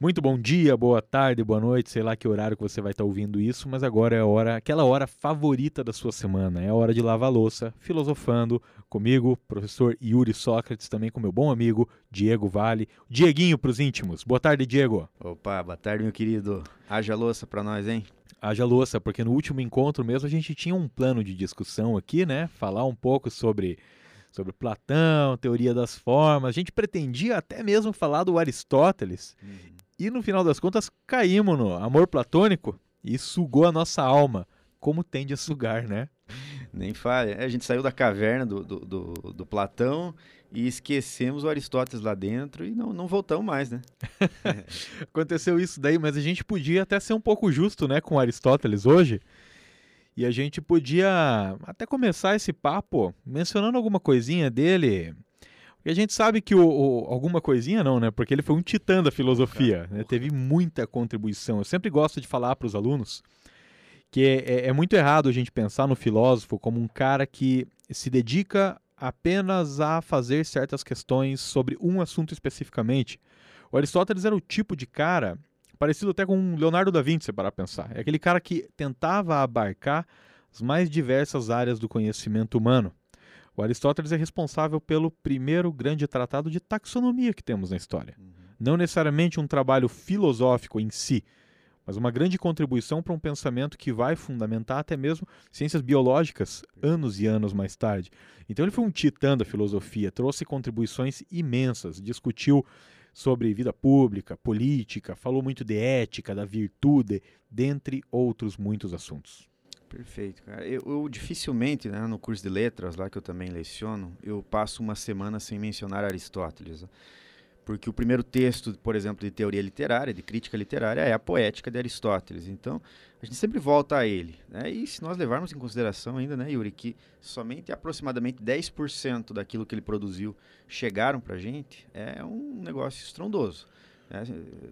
Muito bom dia, boa tarde, boa noite, sei lá que horário que você vai estar ouvindo isso, mas agora é a hora, aquela hora favorita da sua semana, é a hora de lavar louça, filosofando comigo, professor Yuri Sócrates, também com meu bom amigo Diego Vale, Dieguinho para os íntimos. Boa tarde, Diego. Opa, boa tarde, meu querido. Haja louça para nós, hein? Haja louça, porque no último encontro mesmo a gente tinha um plano de discussão aqui, né? Falar um pouco sobre sobre Platão, teoria das formas. A gente pretendia até mesmo falar do Aristóteles. Uhum. E no final das contas caímos no amor platônico e sugou a nossa alma, como tende a sugar, né? Nem fale. É, a gente saiu da caverna do, do, do, do, Platão e esquecemos o Aristóteles lá dentro e não, não voltamos mais, né? Aconteceu isso daí, mas a gente podia até ser um pouco justo né, com Aristóteles hoje. E a gente podia até começar esse papo mencionando alguma coisinha dele e a gente sabe que o, o, alguma coisinha não, né? Porque ele foi um titã da filosofia, né? Teve muita contribuição. Eu sempre gosto de falar para os alunos que é, é, é, muito errado a gente pensar no filósofo como um cara que se dedica apenas a fazer certas questões sobre um assunto especificamente. O Aristóteles era o tipo de cara parecido até com Leonardo da Vinci, para pensar. É aquele cara que tentava abarcar as mais diversas áreas do conhecimento humano. O Aristóteles é responsável pelo primeiro grande tratado de taxonomia que temos na história. Uhum. Não necessariamente um trabalho filosófico em si, mas uma grande contribuição para um pensamento que vai fundamentar até mesmo ciências biológicas anos e anos mais tarde. Então ele foi um titã da filosofia, trouxe contribuições imensas, discutiu sobre vida pública, política, falou muito de ética, da virtude, dentre outros muitos assuntos. Perfeito, cara. Eu, eu, dificilmente, né, no curso de letras lá que eu também leciono, eu passo uma semana sem mencionar Aristóteles. Né? Porque o primeiro texto, por exemplo, de teoria literária, de crítica literária, é a poética de Aristóteles. Então, a gente sempre volta a ele. Né? E se nós levarmos em consideração ainda, né, Yuri, que somente aproximadamente 10% daquilo que ele produziu chegaram para a gente, é um negócio estrondoso. Né?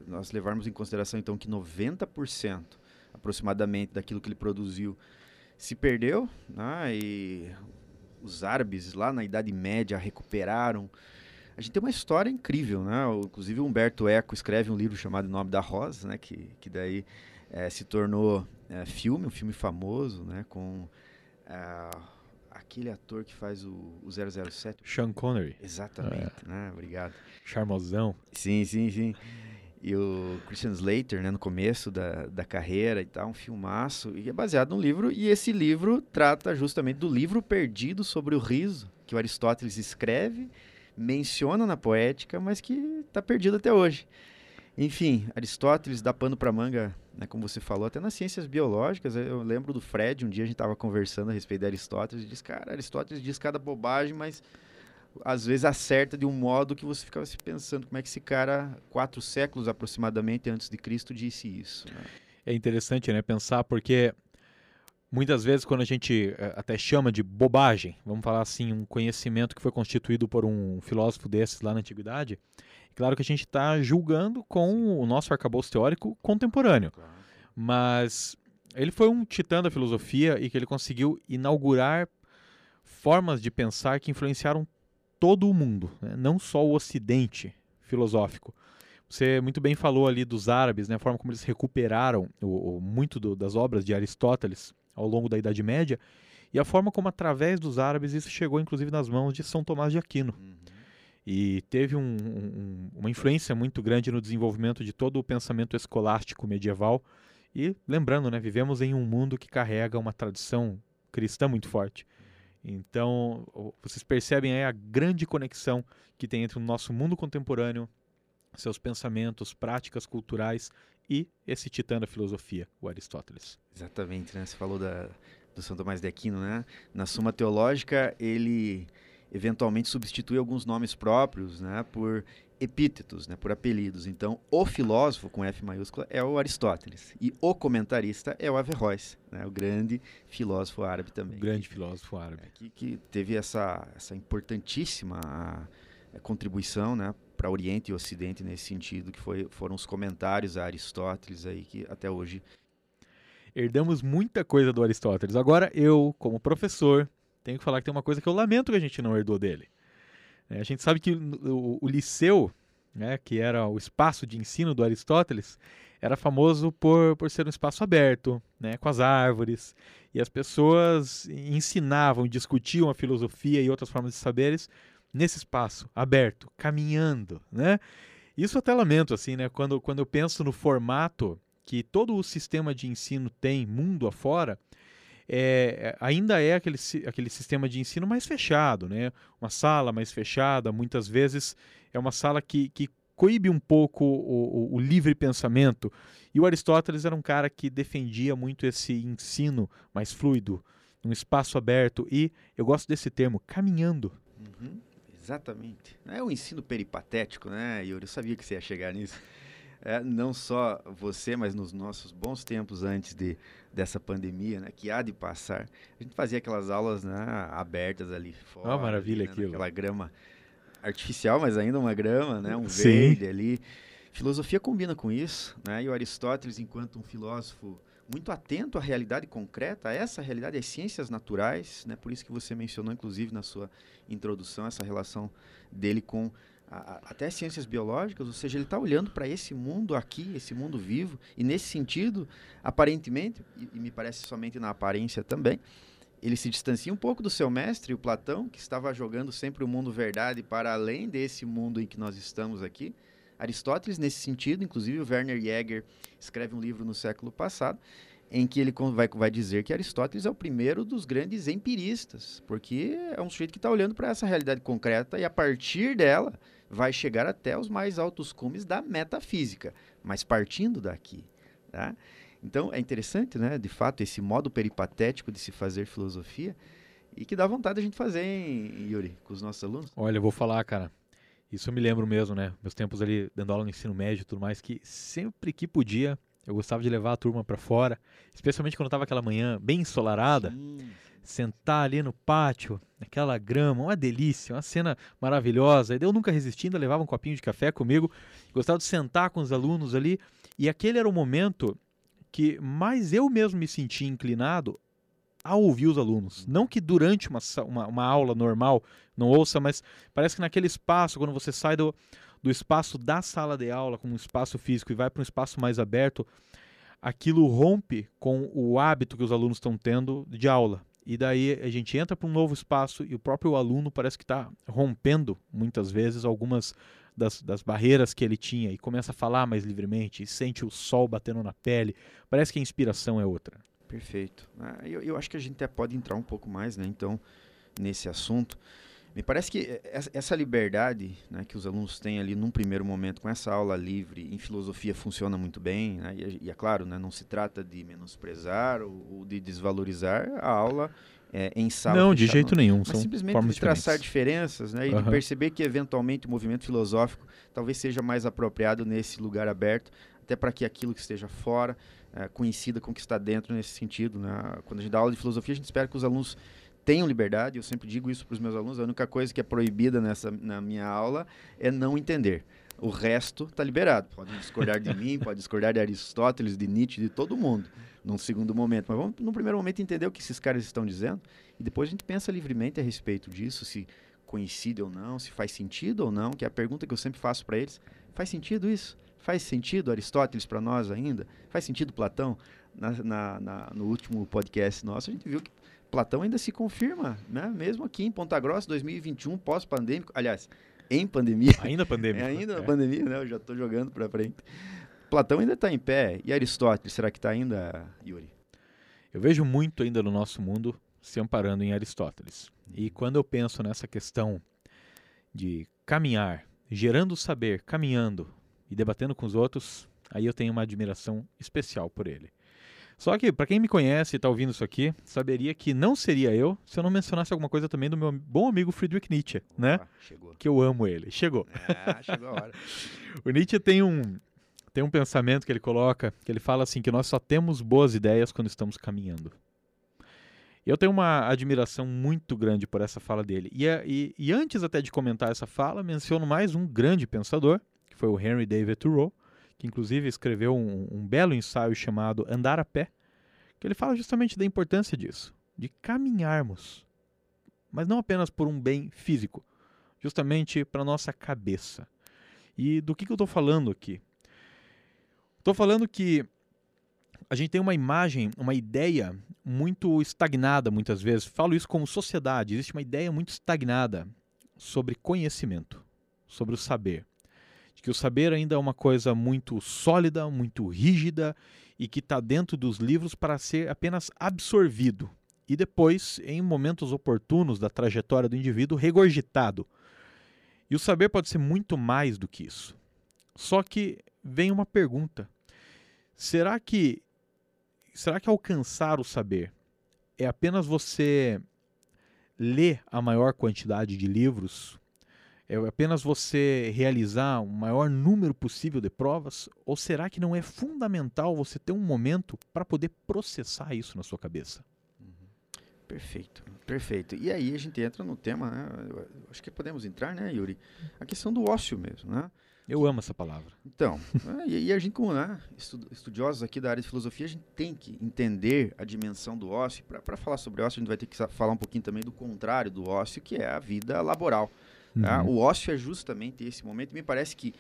Nós levarmos em consideração, então, que 90% aproximadamente daquilo que ele produziu se perdeu, né? e os árabes lá na Idade Média recuperaram. A gente tem uma história incrível, né? Inclusive Humberto Eco escreve um livro chamado Nome da Rosa, né? Que, que daí é, se tornou é, filme, um filme famoso, né? Com é, aquele ator que faz o, o 007. Sean Connery. Exatamente, né? Obrigado. Charmosão. Sim, sim, sim e o Christian Slater, né, no começo da, da carreira e tal, um filmaço, e é baseado num livro, e esse livro trata justamente do livro perdido sobre o riso, que o Aristóteles escreve, menciona na poética, mas que está perdido até hoje. Enfim, Aristóteles dá pano para manga, né, como você falou, até nas ciências biológicas. Eu lembro do Fred, um dia a gente estava conversando a respeito de Aristóteles, e disse, cara, Aristóteles diz cada bobagem, mas às vezes acerta de um modo que você ficava se pensando como é que esse cara, quatro séculos aproximadamente antes de Cristo, disse isso. Né? É interessante, né, pensar porque muitas vezes quando a gente eh, até chama de bobagem, vamos falar assim, um conhecimento que foi constituído por um filósofo desses lá na antiguidade, é claro que a gente está julgando com o nosso arcabouço teórico contemporâneo, claro. mas ele foi um titã da filosofia e que ele conseguiu inaugurar formas de pensar que influenciaram todo o mundo, né? não só o Ocidente filosófico. Você muito bem falou ali dos árabes, né? a forma como eles recuperaram o, o muito do, das obras de Aristóteles ao longo da Idade Média e a forma como através dos árabes isso chegou inclusive nas mãos de São Tomás de Aquino. Uhum. E teve um, um, uma influência muito grande no desenvolvimento de todo o pensamento escolástico medieval. E lembrando, né, vivemos em um mundo que carrega uma tradição cristã muito forte. Então, vocês percebem aí a grande conexão que tem entre o nosso mundo contemporâneo, seus pensamentos, práticas culturais e esse titã da filosofia, o Aristóteles. Exatamente, né? Você falou da, do São Tomás de Aquino, né? Na Suma Teológica, ele eventualmente substitui alguns nomes próprios, né, por epítetos, né, por apelidos. Então, o filósofo com F maiúscula é o Aristóteles e o comentarista é o Averroes, né, o grande filósofo árabe também. O grande filósofo árabe. É, que, que, teve essa, essa importantíssima a, a contribuição, né, para Oriente e Ocidente nesse sentido, que foi, foram os comentários a Aristóteles aí que até hoje herdamos muita coisa do Aristóteles. Agora eu, como professor, tenho que falar que tem uma coisa que eu lamento que a gente não herdou dele. É, a gente sabe que o, o liceu né, que era o espaço de ensino do Aristóteles, era famoso por, por ser um espaço aberto, né, com as árvores, e as pessoas ensinavam, discutiam a filosofia e outras formas de saberes nesse espaço aberto, caminhando, né? Isso até lamento, assim, né? Quando, quando eu penso no formato que todo o sistema de ensino tem, mundo afora, é, ainda é aquele, aquele sistema de ensino mais fechado, né? Uma sala mais fechada, muitas vezes é uma sala que, que coíbe um pouco o, o, o livre pensamento. E o Aristóteles era um cara que defendia muito esse ensino mais fluido, um espaço aberto e eu gosto desse termo, caminhando. Uhum. Exatamente. É o um ensino peripatético, né, Yuri? Eu sabia que você ia chegar nisso. É, não só você, mas nos nossos bons tempos antes de, dessa pandemia, né, que há de passar, a gente fazia aquelas aulas né, abertas ali fora. Oh, maravilha né, aquilo. Aquela grama artificial, mas ainda uma grama, né, um Sim. verde ali. Filosofia combina com isso, né? E o Aristóteles, enquanto um filósofo muito atento à realidade concreta, a essa realidade, às ciências naturais, né? Por isso que você mencionou, inclusive, na sua introdução, essa relação dele com a, até as ciências biológicas, ou seja, ele está olhando para esse mundo aqui, esse mundo vivo, e nesse sentido, aparentemente, e, e me parece somente na aparência também, ele se distancia um pouco do seu mestre, o Platão, que estava jogando sempre o mundo verdade para além desse mundo em que nós estamos aqui. Aristóteles, nesse sentido, inclusive o Werner Jäger escreve um livro no século passado, em que ele vai, vai dizer que Aristóteles é o primeiro dos grandes empiristas, porque é um sujeito que está olhando para essa realidade concreta e a partir dela vai chegar até os mais altos cumes da metafísica, mas partindo daqui. Tá? Então é interessante, né, de fato, esse modo peripatético de se fazer filosofia e que dá vontade a gente fazer, hein, Yuri, com os nossos alunos. Olha, eu vou falar, cara. Isso eu me lembro mesmo, né? Meus tempos ali dando aula no ensino médio e tudo mais, que sempre que podia, eu gostava de levar a turma para fora, especialmente quando tava aquela manhã bem ensolarada, Sim. sentar ali no pátio, naquela grama, uma delícia, uma cena maravilhosa. Eu nunca resistindo, levava um copinho de café comigo, gostava de sentar com os alunos ali, e aquele era o momento que mais eu mesmo me sentia inclinado a ouvir os alunos. Não que durante uma, uma, uma, aula normal não ouça, mas parece que naquele espaço, quando você sai do, do espaço da sala de aula, como um espaço físico, e vai para um espaço mais aberto, aquilo rompe com o hábito que os alunos estão tendo de aula. E daí a gente entra para um novo espaço e o próprio aluno parece que está rompendo, muitas vezes, algumas das, das, barreiras que ele tinha e começa a falar mais livremente, sente o sol batendo na pele. Parece que a inspiração é outra. Perfeito. Ah, eu, eu, acho que a gente até pode entrar um pouco mais, né, então, nesse assunto. Me parece que essa liberdade né, que os alunos têm ali num primeiro momento com essa aula livre em filosofia funciona muito bem. Né, e, e, é claro, né, não se trata de menosprezar ou, ou de desvalorizar a aula é, em sala. Não, de jeito não. nenhum. Mas são simplesmente formas de traçar diferenças né, e Uhum. de perceber que eventualmente o movimento filosófico talvez seja mais apropriado nesse lugar aberto, até para que aquilo que esteja fora é, coincida com o que está dentro nesse sentido. Né? Quando a gente dá aula de filosofia, a gente espera que os alunos tenham liberdade. Eu sempre digo isso para os meus alunos. A única coisa que é proibida nessa na minha aula é não entender. O resto está liberado. Pode discordar de mim, pode discordar de Aristóteles, de Nietzsche, de todo mundo, num segundo momento. Mas vamos, no primeiro momento, entender o que esses caras estão dizendo e depois a gente pensa livremente a respeito disso, se coincide ou não, se faz sentido ou não, que é a pergunta que eu sempre faço para eles. Faz sentido isso? Faz sentido Aristóteles para nós ainda? Faz sentido Platão? Na, na, na, no último podcast nosso, a gente viu que Platão ainda se confirma, né? mesmo aqui em Ponta Grossa, 2021, pós-pandêmico. Aliás, em pandemia. Ainda pandemia. É ainda na pandemia, né? Eu já estou jogando para frente. Platão ainda está em pé. E Aristóteles, será que está ainda, Yuri? Eu vejo muito ainda no nosso mundo se amparando em Aristóteles. E quando eu penso nessa questão de caminhar, gerando saber, caminhando e debatendo com os outros, aí eu tenho uma admiração especial por ele. Só que, para quem me conhece e está ouvindo isso aqui, saberia que não seria eu se eu não mencionasse alguma coisa também do meu bom amigo Friedrich Nietzsche, né? Ah, chegou. Que eu amo ele. Chegou. Ah, chegou a hora. O Nietzsche tem um, tem um pensamento que ele coloca, que ele fala assim, que nós só temos boas ideias quando estamos caminhando. Eu tenho uma admiração muito grande por essa fala dele. E, e, e, antes até de comentar essa fala, menciono mais um grande pensador, que foi o Henry David Thoreau, que inclusive escreveu um, um belo ensaio chamado Andar a Pé, que ele fala justamente da importância disso, de caminharmos, mas não apenas por um bem físico, justamente para nossa cabeça. E do que, que eu estou falando aqui? Estou falando que a gente tem uma imagem, uma ideia muito estagnada muitas vezes. Falo isso como sociedade. Existe uma ideia muito estagnada sobre conhecimento, sobre o saber. De que o saber ainda é uma coisa muito sólida, muito rígida e que está dentro dos livros para ser apenas absorvido e depois, em momentos oportunos da trajetória do indivíduo, regurgitado. E o saber pode ser muito mais do que isso. Só que vem uma pergunta: será que será que alcançar o saber é apenas você ler a maior quantidade de livros? É apenas você realizar o maior número possível de provas? Ou será que não é fundamental você ter um momento para poder processar isso na sua cabeça? Perfeito, perfeito. E aí a gente entra no tema, né? Acho que podemos entrar, né, Yuri? A questão do ócio mesmo, né? Eu amo essa palavra. Então, né, e, a gente, como né, estudiosos aqui da área de filosofia, a gente tem que entender a dimensão do ócio. Para falar sobre ócio, a gente vai ter que falar um pouquinho também do contrário do ócio, que é a vida laboral. Tá? Uhum. O ócio é justamente esse momento. Me parece que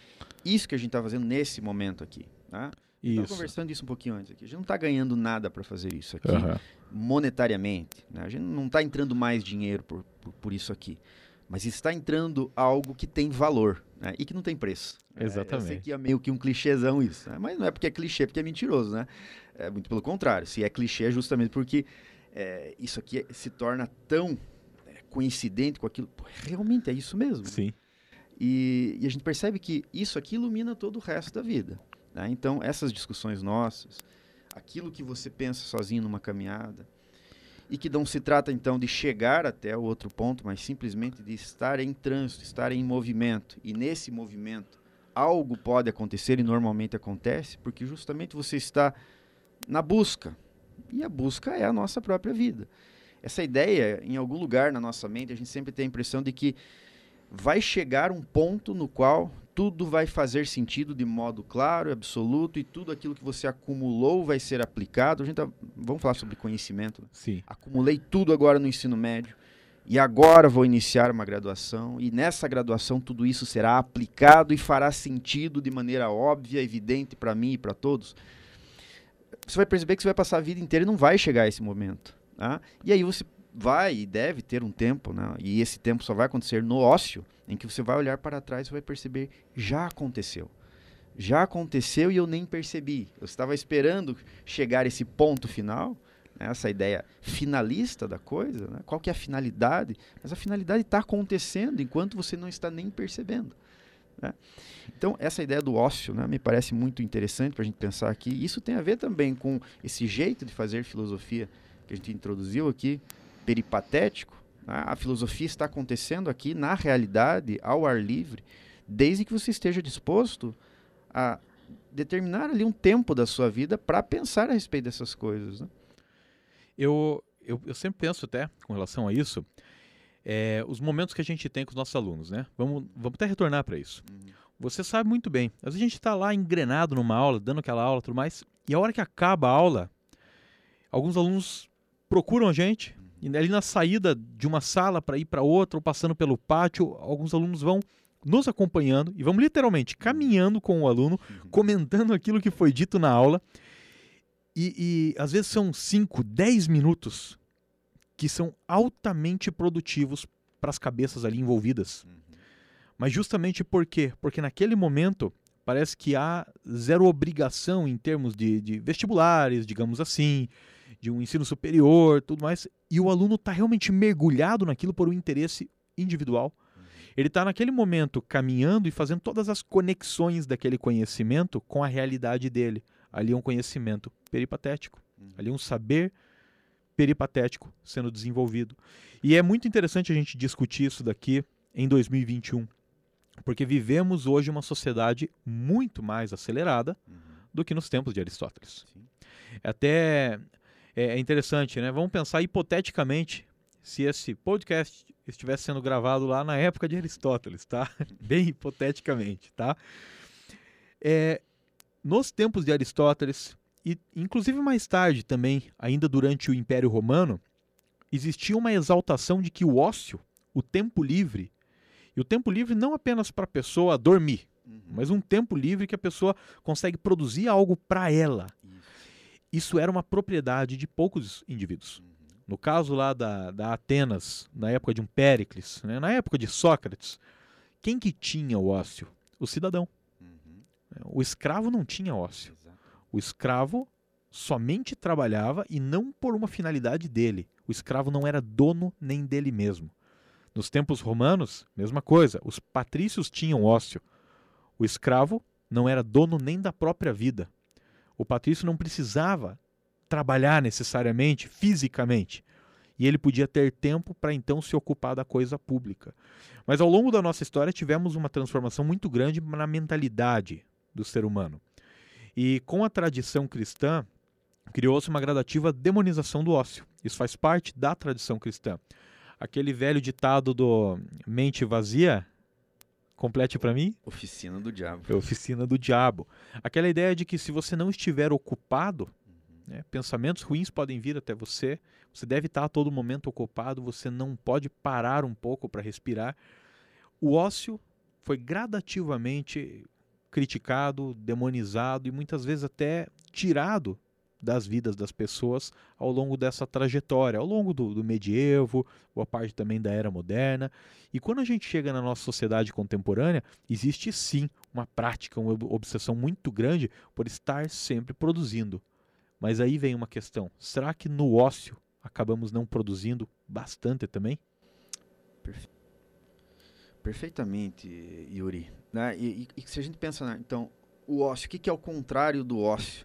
isso que a gente está fazendo nesse momento aqui. Tá? Conversando isso um pouquinho antes aqui. A gente não está ganhando nada para fazer isso aqui, uhum. monetariamente. Né? A gente não está entrando mais dinheiro por, por, por, isso aqui. Mas está entrando algo que tem valor né? e que não tem preço. Exatamente. É, eu sei que é meio que um clichêzão isso. Né? Mas não é porque é clichê, porque é mentiroso. Né? É muito pelo contrário. Se é clichê, é justamente porque é, isso aqui se torna tão coincidente com aquilo. Pô, realmente é isso mesmo. Sim. E, e a gente percebe que isso aqui ilumina todo o resto da vida. Né? Então, essas discussões nossas, aquilo que você pensa sozinho numa caminhada, e que não se trata então de chegar até o outro ponto, mas simplesmente de estar em trânsito, estar em movimento. E nesse movimento, algo pode acontecer e normalmente acontece, porque justamente você está na busca. E a busca é a nossa própria vida. Essa ideia, em algum lugar na nossa mente, a gente sempre tem a impressão de que vai chegar um ponto no qual tudo vai fazer sentido de modo claro e absoluto e tudo aquilo que você acumulou vai ser aplicado. A gente tá, vamos falar sobre conhecimento. Sim. Acumulei tudo agora no ensino médio e agora vou iniciar uma graduação e nessa graduação tudo isso será aplicado e fará sentido de maneira óbvia, evidente para mim e para todos. Você vai perceber que você vai passar a vida inteira e não vai chegar a esse momento. Tá? E aí você vai e deve ter um tempo, né? e esse tempo só vai acontecer no ócio, em que você vai olhar para trás e vai perceber, já aconteceu. Já aconteceu e eu nem percebi. Eu estava esperando chegar esse ponto final, né? essa ideia finalista da coisa, né? qual que é a finalidade? Mas a finalidade está acontecendo enquanto você não está nem percebendo. Né? Então, essa ideia do ócio né, me parece muito interessante para a gente pensar aqui. Isso tem a ver também com esse jeito de fazer filosofia que a gente introduziu aqui, peripatético, né? a filosofia está acontecendo aqui na realidade, ao ar livre, desde que você esteja disposto a determinar ali um tempo da sua vida para pensar a respeito dessas coisas. Né? Eu, eu, eu, sempre penso até com relação a isso, é, os momentos que a gente tem com os nossos alunos, né? Vamos, vamos até retornar para isso. Uhum. Você sabe muito bem, às vezes a gente está lá engrenado numa aula, dando aquela aula e tudo mais, e a hora que acaba a aula, alguns alunos procuram a gente, e ali na saída de uma sala para ir para outra, ou passando pelo pátio, alguns alunos vão nos acompanhando e vamos literalmente caminhando com o aluno, uhum. comentando aquilo que foi dito na aula. E, e às vezes são 5, 10 minutos que são altamente produtivos para as cabeças ali envolvidas. Uhum. Mas justamente por quê? Porque naquele momento parece que há zero obrigação em termos de, de vestibulares, digamos assim, de um ensino superior, tudo mais, e o aluno está realmente mergulhado naquilo por um interesse individual. Uhum. Ele está naquele momento caminhando e fazendo todas as conexões daquele conhecimento com a realidade dele. Ali é um conhecimento peripatético, uhum. ali é um saber peripatético sendo desenvolvido. E é muito interessante a gente discutir isso daqui em 2021, porque vivemos hoje uma sociedade muito mais acelerada uhum. do que nos tempos de Aristóteles. Sim. Até é, é interessante, né? Vamos pensar hipoteticamente se esse podcast estivesse sendo gravado lá na época de Aristóteles, tá? Bem hipoteticamente, tá? É, nos tempos de Aristóteles, e inclusive mais tarde também, ainda durante o Império Romano, existia uma exaltação de que o ócio, o tempo livre, e o tempo livre não apenas para a pessoa dormir, uhum. mas um tempo livre que a pessoa consegue produzir algo para ela. Isso. Isso era uma propriedade de poucos indivíduos. Uhum. No caso lá da, da Atenas, na época de um Péricles, né, na época de Sócrates, quem que tinha o ócio? O cidadão. Uhum. O escravo não tinha ócio. Exato. O escravo somente trabalhava e não por uma finalidade dele. O escravo não era dono nem dele mesmo. Nos tempos romanos, mesma coisa, os patrícios tinham ócio. O escravo não era dono nem da própria vida. O patrício não precisava trabalhar necessariamente, fisicamente. E ele podia ter tempo para então se ocupar da coisa pública. Mas ao longo da nossa história tivemos uma transformação muito grande na mentalidade do ser humano. E com a tradição cristã, criou-se uma gradativa demonização do ócio. Isso faz parte da tradição cristã. Aquele velho ditado do mente vazia, complete para mim? Oficina do diabo. É oficina do diabo. Aquela ideia de que se você não estiver ocupado, né, pensamentos ruins podem vir até você, você deve estar a todo momento ocupado, você não pode parar um pouco para respirar. O ócio foi gradativamente criticado, demonizado e muitas vezes até tirado das vidas das pessoas ao longo dessa trajetória, ao longo do, do medievo, boa parte também da era moderna. E quando a gente chega na nossa sociedade contemporânea, existe sim uma prática, uma obsessão muito grande por estar sempre produzindo. Mas aí vem uma questão: será que no ócio acabamos não produzindo bastante também? Perfeitamente, Yuri. Né? E, e, e, se a gente pensa, né? então, o ócio, o que, que é o contrário do ócio?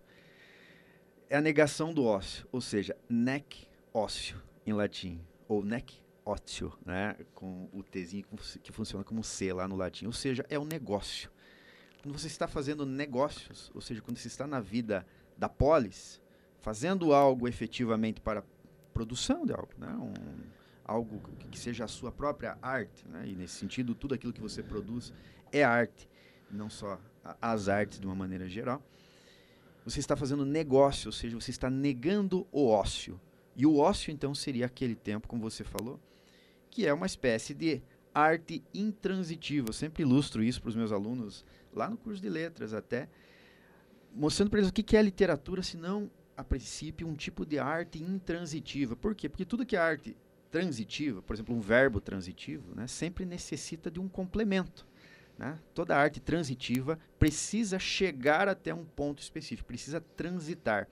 É a negação do ócio, ou seja, nec ócio em latim, ou nec ócio, né, com o Tzinho que funciona como C lá no latim, ou seja, é o negócio. Quando você está fazendo negócios, ou seja, quando você está na vida da polis, fazendo algo efetivamente para produção de algo, né, um, algo que seja a sua própria arte, né, e nesse sentido, tudo aquilo que você produz é arte, não só as artes de uma maneira geral você está fazendo negócio, ou seja, você está negando o ócio. E o ócio, então, seria aquele tempo, como você falou, que é uma espécie de arte intransitiva. Eu sempre ilustro isso para os meus alunos, lá no curso de letras até, mostrando para eles o que é literatura, se não, a princípio, um tipo de arte intransitiva. Por quê? Porque tudo que é arte transitiva, por exemplo, um verbo transitivo, né, sempre necessita de um complemento. Né? Toda arte transitiva precisa chegar até um ponto específico, precisa transitar.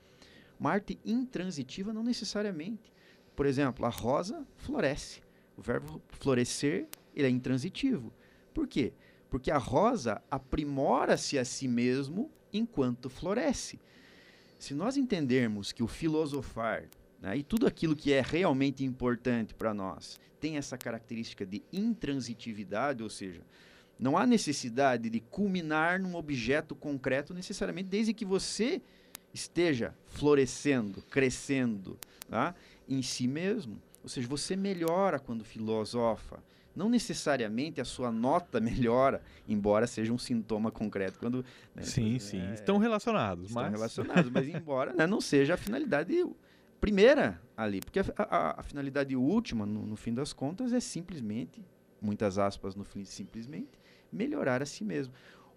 Uma arte intransitiva não necessariamente. Por exemplo, a rosa floresce. O verbo florescer ele é intransitivo. Por quê? Porque a rosa aprimora-se a si mesmo enquanto floresce. Se nós entendermos que o filosofar né, e tudo aquilo que é realmente importante para nós tem essa característica de intransitividade, ou seja, não há necessidade de culminar num objeto concreto necessariamente, desde que você esteja florescendo, crescendo tá? em si mesmo. Ou seja, você melhora quando filosofa. Não necessariamente a sua nota melhora, embora seja um sintoma concreto. Quando, né, sim, é, sim. Estão relacionados. Estão mas... relacionados, mas embora né, não seja a finalidade primeira ali. Porque a, a, a finalidade última, no, no fim das contas, é simplesmente, muitas aspas no fim, simplesmente, melhorar a si mesmo.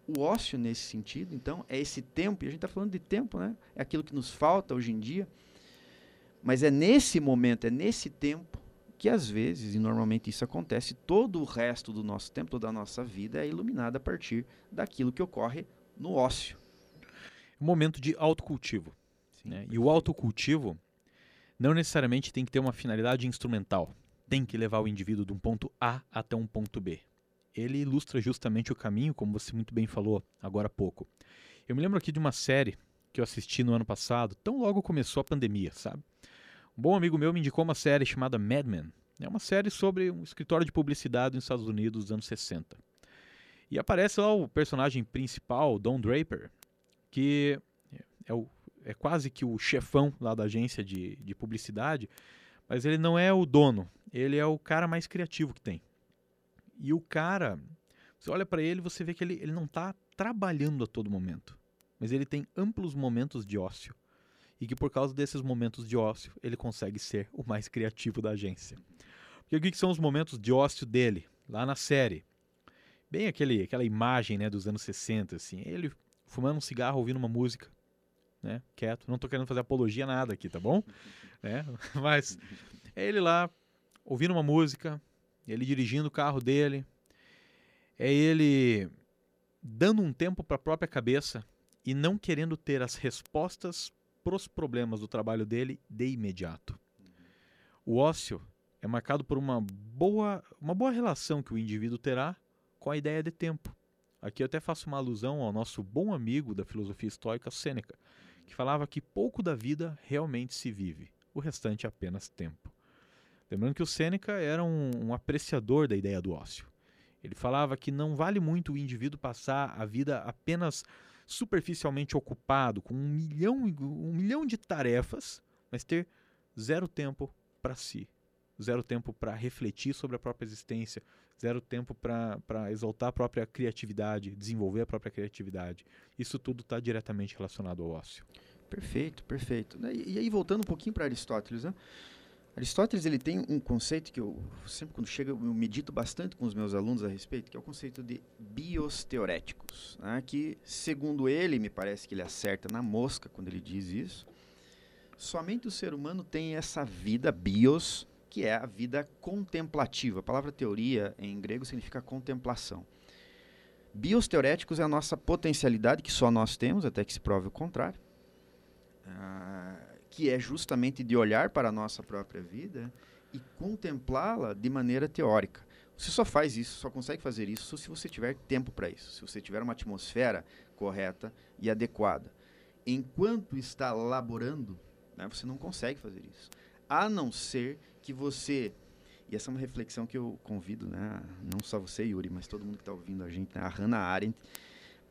O ócio, nesse sentido, então, é esse tempo, e a gente está falando de tempo, né? É aquilo que nos falta hoje em dia. Mas é nesse momento, é nesse tempo, que às vezes, e normalmente isso acontece, todo o resto do nosso tempo, toda a nossa vida é iluminada a partir daquilo que ocorre no ócio. Um momento de autocultivo. Sim, né? E o autocultivo não necessariamente tem que ter uma finalidade instrumental. Tem que levar o indivíduo de um ponto A até um ponto B ele ilustra justamente o caminho, como você muito bem falou agora há pouco. Eu me lembro aqui de uma série que eu assisti no ano passado, tão logo começou a pandemia, sabe? Um bom amigo meu me indicou uma série chamada Mad Men. É uma série sobre um escritório de publicidade nos Estados Unidos dos anos 60. E aparece lá o personagem principal, Don Draper, que é, o, é quase que o chefão lá da agência de, de publicidade, mas ele não é o dono, ele é o cara mais criativo que tem. E o cara, você olha para ele você vê que ele, ele não está trabalhando a todo momento, mas ele tem amplos momentos de ócio. E que por causa desses momentos de ócio, ele consegue ser o mais criativo da agência. Porque o que são os momentos de ócio dele, lá na série? bem aquele, aquela imagem né, dos anos 60, assim. Ele fumando um cigarro, ouvindo uma música, né? Quieto. Não tô querendo fazer apologia nada aqui, tá bom? é, mas é ele lá, ouvindo uma música, ele dirigindo o carro dele, é ele dando um tempo para a própria cabeça e não querendo ter as respostas para os problemas do trabalho dele de imediato. O ócio é marcado por uma boa, uma boa relação que o indivíduo terá com a ideia de tempo. Aqui eu até faço uma alusão ao nosso bom amigo da filosofia estoica, Sêneca, que falava que pouco da vida realmente se vive, o restante é apenas tempo. Lembrando que o Sêneca era um, um apreciador da ideia do ócio. Ele falava que não vale muito o indivíduo passar a vida apenas superficialmente ocupado com um milhão, um milhão de tarefas, mas ter zero tempo para si, zero tempo para refletir sobre a própria existência, zero tempo para exaltar a própria criatividade, desenvolver a própria criatividade. Isso tudo está diretamente relacionado ao ócio. Perfeito, perfeito. E aí, voltando um pouquinho para Aristóteles, né? Aristóteles ele tem um conceito que eu sempre quando chega eu medito bastante com os meus alunos a respeito, que é o conceito de bios teoréticos, né? que segundo ele, me parece que ele acerta na mosca quando ele diz isso, somente o ser humano tem essa vida bios, que é a vida contemplativa. A palavra teoria em grego significa contemplação. Bios teoréticos é a nossa potencialidade que só nós temos, até que se prove o contrário. Ah, que é justamente de olhar para a nossa própria vida e contemplá-la de maneira teórica. Você só faz isso, só consegue fazer isso se você tiver tempo para isso, se você tiver uma atmosfera correta e adequada. Enquanto está laborando, né, você não consegue fazer isso. A não ser que você. E essa é uma reflexão que eu convido, né, não só você, Yuri, mas todo mundo que está ouvindo a gente, né, a Hannah Arendt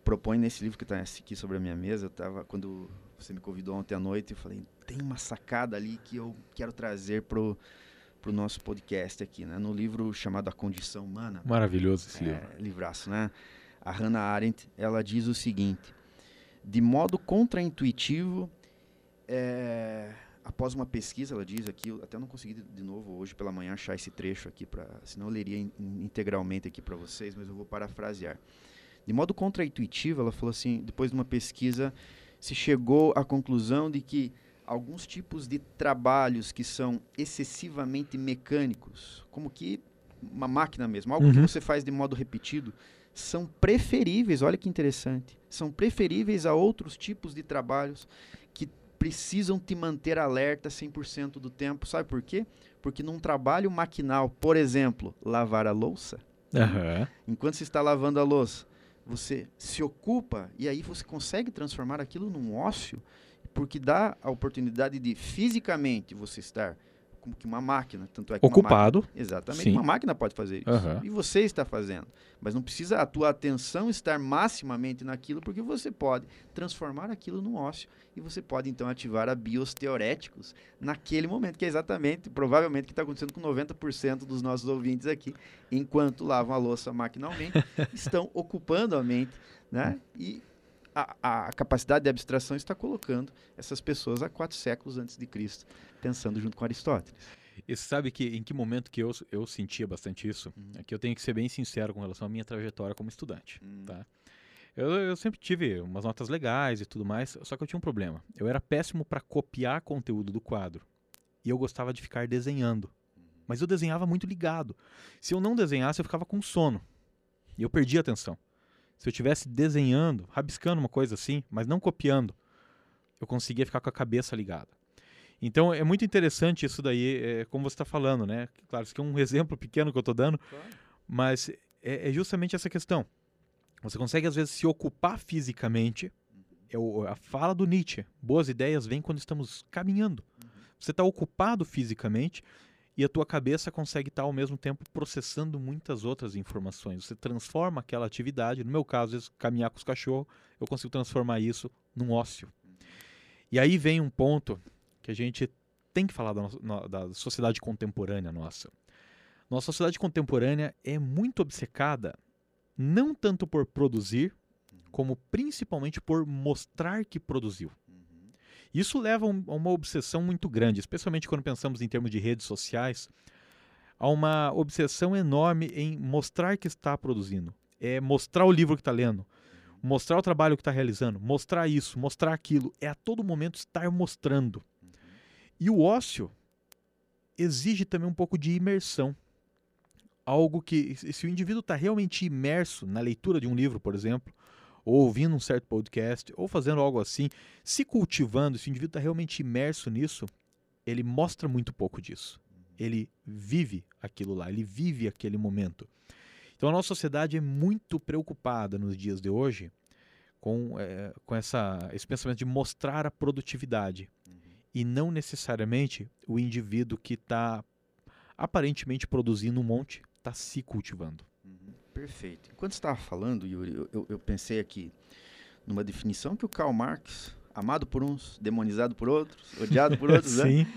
propõe nesse livro que está aqui sobre a minha mesa. Eu tava, quando você me convidou ontem à noite, eu falei, tem uma sacada ali que eu quero trazer pro pro nosso podcast aqui, né? No livro chamado A Condição Humana. Maravilhoso esse é, livro. Livraço, né? A Hannah Arendt, ela diz o seguinte: de modo contraintuitivo, é, após uma pesquisa, ela diz aqui, eu até não consegui de, de novo hoje pela manhã achar esse trecho aqui para, senão eu leria in, integralmente aqui para vocês, mas eu vou parafrasear. De modo contraintuitivo, ela falou assim, depois de uma pesquisa, se chegou à conclusão de que alguns tipos de trabalhos que são excessivamente mecânicos, como que uma máquina mesmo, algo uhum. que você faz de modo repetido, são preferíveis, olha que interessante, são preferíveis a outros tipos de trabalhos que precisam te manter alerta 100% do tempo. Sabe por quê? Porque num trabalho maquinal, por exemplo, lavar a louça, uhum. enquanto você está lavando a louça, você se ocupa e aí você consegue transformar aquilo num ócio, porque dá a oportunidade de fisicamente você estar como que uma máquina, tanto é ocupado. Máquina, exatamente, sim. uma máquina pode fazer isso. Uhum. E você está fazendo. Mas não precisa a tua atenção estar maximamente naquilo, porque você pode transformar aquilo num ócio e você pode então ativar a bios teoréticos naquele momento, que é exatamente, provavelmente, o que está acontecendo com 90% dos nossos ouvintes aqui, enquanto lavam a louça maquinalmente, estão ocupando a mente, né? E a, a, capacidade de abstração está colocando essas pessoas há quatro séculos antes de Cristo, pensando junto com Aristóteles. E sabe que em que momento que eu, eu sentia bastante isso? Uhum. É que eu tenho que ser bem sincero com relação à minha trajetória como estudante, uhum. tá? Eu, eu, sempre tive umas notas legais e tudo mais, só que eu tinha um problema. Eu era péssimo para copiar conteúdo do quadro. E eu gostava de ficar desenhando. Uhum. Mas eu desenhava muito ligado. Se eu não desenhasse, eu ficava com sono. E eu perdia a atenção. Se eu estivesse desenhando, rabiscando uma coisa assim, mas não copiando, eu conseguia ficar com a cabeça ligada. Então é muito interessante isso daí, é, como você está falando, né? Claro, isso aqui é um exemplo pequeno que eu estou dando, claro. mas é, é, justamente essa questão. Você consegue às vezes se ocupar fisicamente. Uhum. É a fala do Nietzsche. Boas ideias vêm quando estamos caminhando. Uhum. Você está ocupado fisicamente e a tua cabeça consegue estar ao mesmo tempo processando muitas outras informações. Você transforma aquela atividade, no meu caso, caminhar com os cachorros, eu consigo transformar isso num ócio. E aí vem um ponto que a gente tem que falar da, da sociedade contemporânea nossa. Nossa sociedade contemporânea é muito obcecada não tanto por produzir, como principalmente por mostrar que produziu. Isso leva a uma obsessão muito grande, especialmente quando pensamos em termos de redes sociais, a uma obsessão enorme em mostrar que está produzindo. é mostrar o livro que está lendo, mostrar o trabalho que está realizando, mostrar isso, mostrar aquilo. É a todo momento estar mostrando. E o ócio exige também um pouco de imersão. Algo que, se o indivíduo está realmente imerso na leitura de um livro, por exemplo, ou ouvindo um certo podcast, ou fazendo algo assim, se cultivando, se o indivíduo está realmente imerso nisso, ele mostra muito pouco disso. Ele vive aquilo lá, ele vive aquele momento. Então a nossa sociedade é muito preocupada nos dias de hoje com, é, com essa, esse pensamento de mostrar a produtividade e não necessariamente o indivíduo que está aparentemente produzindo um monte está se cultivando. Perfeito. Enquanto você estava falando, Yuri, eu, eu, eu, pensei aqui numa definição que o Karl Marx, amado por uns, demonizado por outros, odiado por outros, Sim. Né?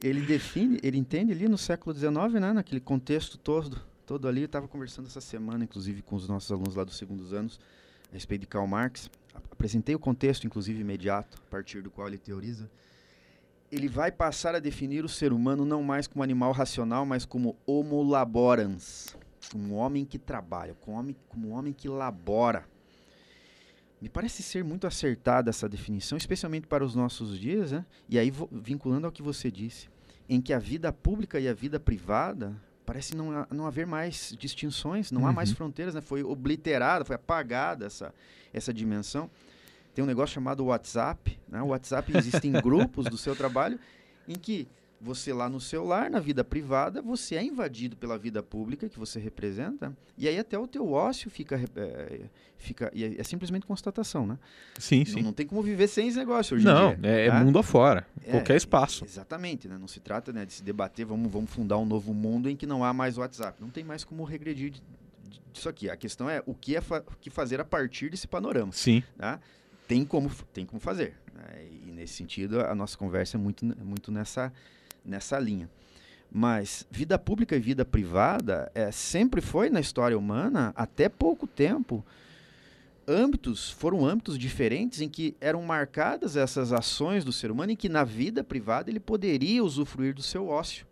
ele define, ele entende ali no século XIX, né, naquele contexto todo, todo ali. Eu estava conversando essa semana, inclusive, com os nossos alunos lá dos segundos anos, a respeito de Karl Marx. Apresentei o contexto, inclusive, imediato, a partir do qual ele teoriza ele vai passar a definir o ser humano não mais como animal racional, mas como homo laborans, um homem que trabalha, como um homem, como um homem que labora. Me parece ser muito acertada essa definição, especialmente para os nossos dias, né? e aí vinculando ao que você disse, em que a vida pública e a vida privada parece não, não haver mais distinções, não uhum. há mais uhum. fronteiras, né? foi obliterada, foi apagada essa, essa dimensão tem um negócio chamado WhatsApp. Né? O WhatsApp existem grupos do seu trabalho em que você lá no celular, na vida privada, você é invadido pela vida pública que você representa, e aí até o teu ócio fica, é, fica e é, é, simplesmente constatação, né? Sim, sim. Não, não, tem como viver sem esse negócio hoje não, em dia. Não, é, tá? mundo afora, é, qualquer espaço. Exatamente, né? Não se trata né, de se debater, vamos, vamos fundar um novo mundo em que não há mais WhatsApp. Não tem mais como regredir disso aqui. A questão é o que, é fa que fazer a partir desse panorama. Sim. Tá? tem como, tem como fazer. Né? E nesse sentido, a nossa conversa é muito, muito nessa, nessa linha. Mas vida pública e vida privada é, sempre foi na história humana, até pouco tempo, âmbitos, foram âmbitos diferentes em que eram marcadas essas ações do ser humano, em que na vida privada ele poderia usufruir do seu ócio.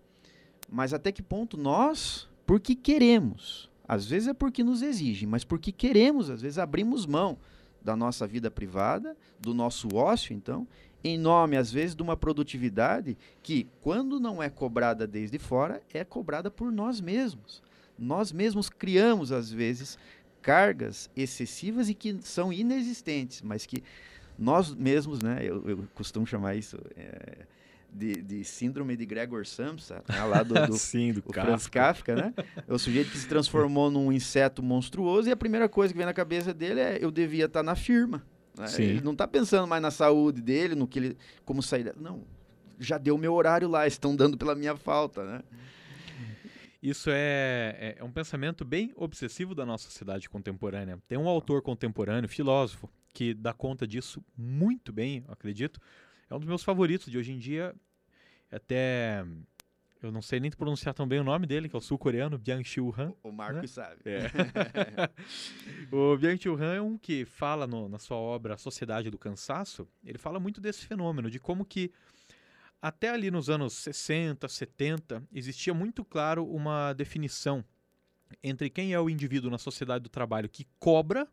Mas até que ponto nós, porque queremos, às vezes é porque nos exigem, mas porque queremos, às vezes abrimos mão da nossa vida privada, do nosso ócio, então, em nome, às vezes, de uma produtividade que, quando não é cobrada desde fora, é cobrada por nós mesmos. Nós mesmos criamos, às vezes, cargas excessivas e que são inexistentes, mas que nós mesmos, né, eu, eu costumo chamar isso. É, de, de, síndrome de Gregor Samsa, né, lá do, do, Sim, do Kafka. Franz Kafka, né? É o sujeito que se transformou num inseto monstruoso e a primeira coisa que vem na cabeça dele é eu devia estar na firma. Né? Ele não está pensando mais na saúde dele, no que ele, como sair. Não, já deu meu horário lá, estão dando pela minha falta, né? Isso é, é, é um pensamento bem obsessivo da nossa sociedade contemporânea. Tem um autor contemporâneo, filósofo, que dá conta disso muito bem, acredito, é um dos meus favoritos de hoje em dia. Até. Eu não sei nem pronunciar tão bem o nome dele, que é o sul-coreano, Byung-Chul Han. O, o Marcos né? sabe. É. o Byung-Chul Han é um que fala no, na sua obra A Sociedade do Cansaço, ele fala muito desse fenômeno, de como que até ali nos anos 60, 70, existia muito claro uma definição entre quem é o indivíduo na sociedade do trabalho que cobra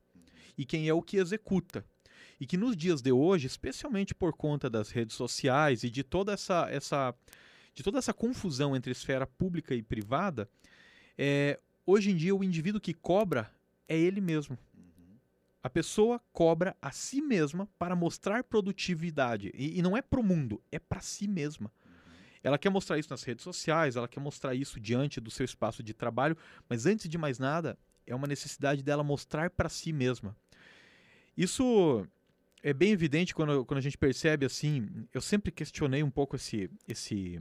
e quem é o que executa. E que nos dias de hoje, especialmente por conta das redes sociais e de toda essa, essa, de toda essa confusão entre esfera pública e privada, é, hoje em dia o indivíduo que cobra é ele mesmo. A pessoa cobra a si mesma para mostrar produtividade. E, e não é para o mundo, é para si mesma. Ela quer mostrar isso nas redes sociais, ela quer mostrar isso diante do seu espaço de trabalho, mas antes de mais nada, é uma necessidade dela mostrar para si mesma. Isso é bem evidente quando, quando a gente percebe assim. Eu sempre questionei um pouco esse, esse,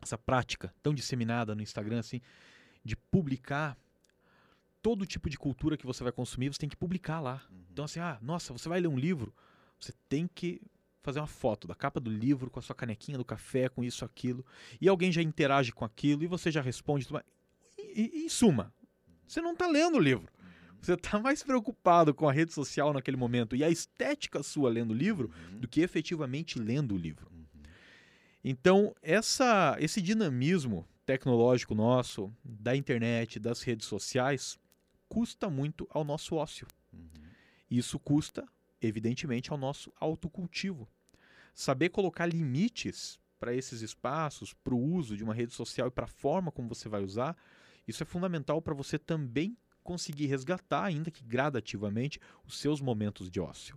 essa prática tão disseminada no Instagram assim, de publicar todo tipo de cultura que você vai consumir, você tem que publicar lá. Uhum. Então, assim, ah, nossa, você vai ler um livro, você tem que fazer uma foto da capa do livro com a sua canequinha do café, com isso, aquilo. E alguém já interage com aquilo e você já responde. E, e, em suma, você não está lendo o livro. Você está mais preocupado com a rede social naquele momento e a estética sua lendo o livro uhum. do que efetivamente lendo o livro. Uhum. Então, essa, esse dinamismo tecnológico nosso, da internet, das redes sociais, custa muito ao nosso ócio. Uhum. Isso custa, evidentemente, ao nosso autocultivo. Saber colocar limites para esses espaços, para o uso de uma rede social e para a forma como você vai usar, isso é fundamental para você também conseguir resgatar, ainda que gradativamente, os seus momentos de ócio.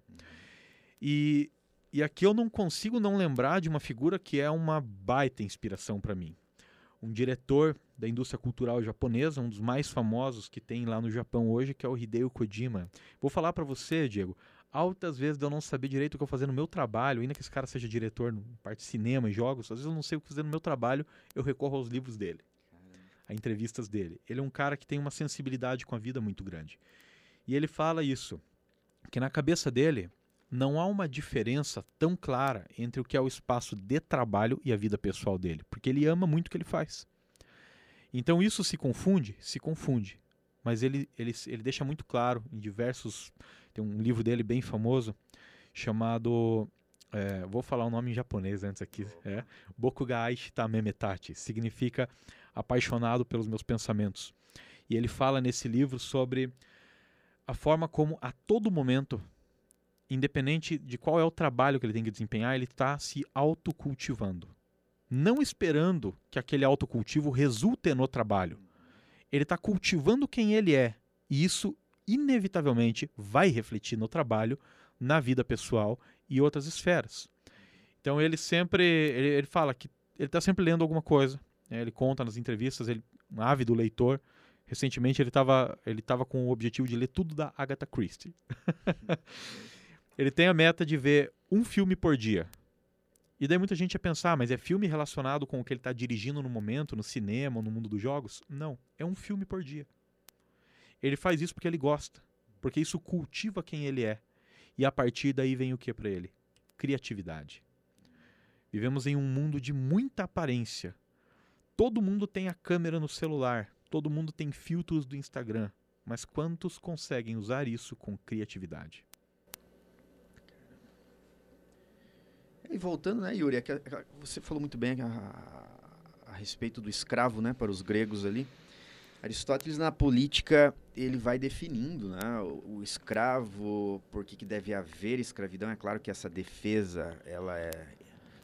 E, e aqui eu não consigo não lembrar de uma figura que é uma baita inspiração para mim. Um diretor da indústria cultural japonesa, um dos mais famosos que tem lá no Japão hoje, que é o Hideo Kojima. Vou falar para você, Diego, altas vezes eu não saber direito o que eu fazer no meu trabalho, ainda que esse cara seja diretor no parte de cinema e jogos, às vezes eu não sei o que fazer no meu trabalho, eu recorro aos livros dele, a entrevistas dele. Ele é um cara que tem uma sensibilidade com a vida muito grande. E ele fala isso, que na cabeça dele não há uma diferença tão clara entre o que é o espaço de trabalho e a vida pessoal dele, porque ele ama muito o que ele faz. Então isso se confunde? Se confunde. Mas ele, ele, ele deixa muito claro em diversos. Tem um livro dele bem famoso chamado. É, vou falar o um nome em japonês antes aqui. É, Bokugai. Significa apaixonado pelos meus pensamentos. E ele fala nesse livro sobre a forma como a todo momento independente de qual é o trabalho que ele tem que desempenhar, ele está se autocultivando. Não esperando que aquele autocultivo resulte no trabalho. Ele está cultivando quem ele é. E isso, inevitavelmente, vai refletir no trabalho, na vida pessoal e outras esferas. Então ele sempre ele, ele fala que ele está sempre lendo alguma coisa. Né? Ele conta nas entrevistas, ele um ávido leitor. Recentemente ele estava ele tava com o objetivo de ler tudo da Agatha Christie. ele tem a meta de ver um filme por dia. E daí muita gente ia pensar, mas é filme relacionado com o que ele está dirigindo no momento, no cinema, no mundo dos jogos? Não, é um filme por dia. Ele faz isso porque ele gosta, porque isso cultiva quem ele é. E a partir daí vem o que para ele? Criatividade. Vivemos em um mundo de muita aparência. Todo mundo tem a câmera no celular, todo mundo tem filtros do Instagram, mas quantos conseguem usar isso com criatividade? E voltando, né, Yuri, é é você falou muito bem a, a, respeito do escravo, né, para os gregos ali. Aristóteles na política ele vai definindo, né, o, o escravo, por que, que deve haver escravidão. É claro que essa defesa ela é,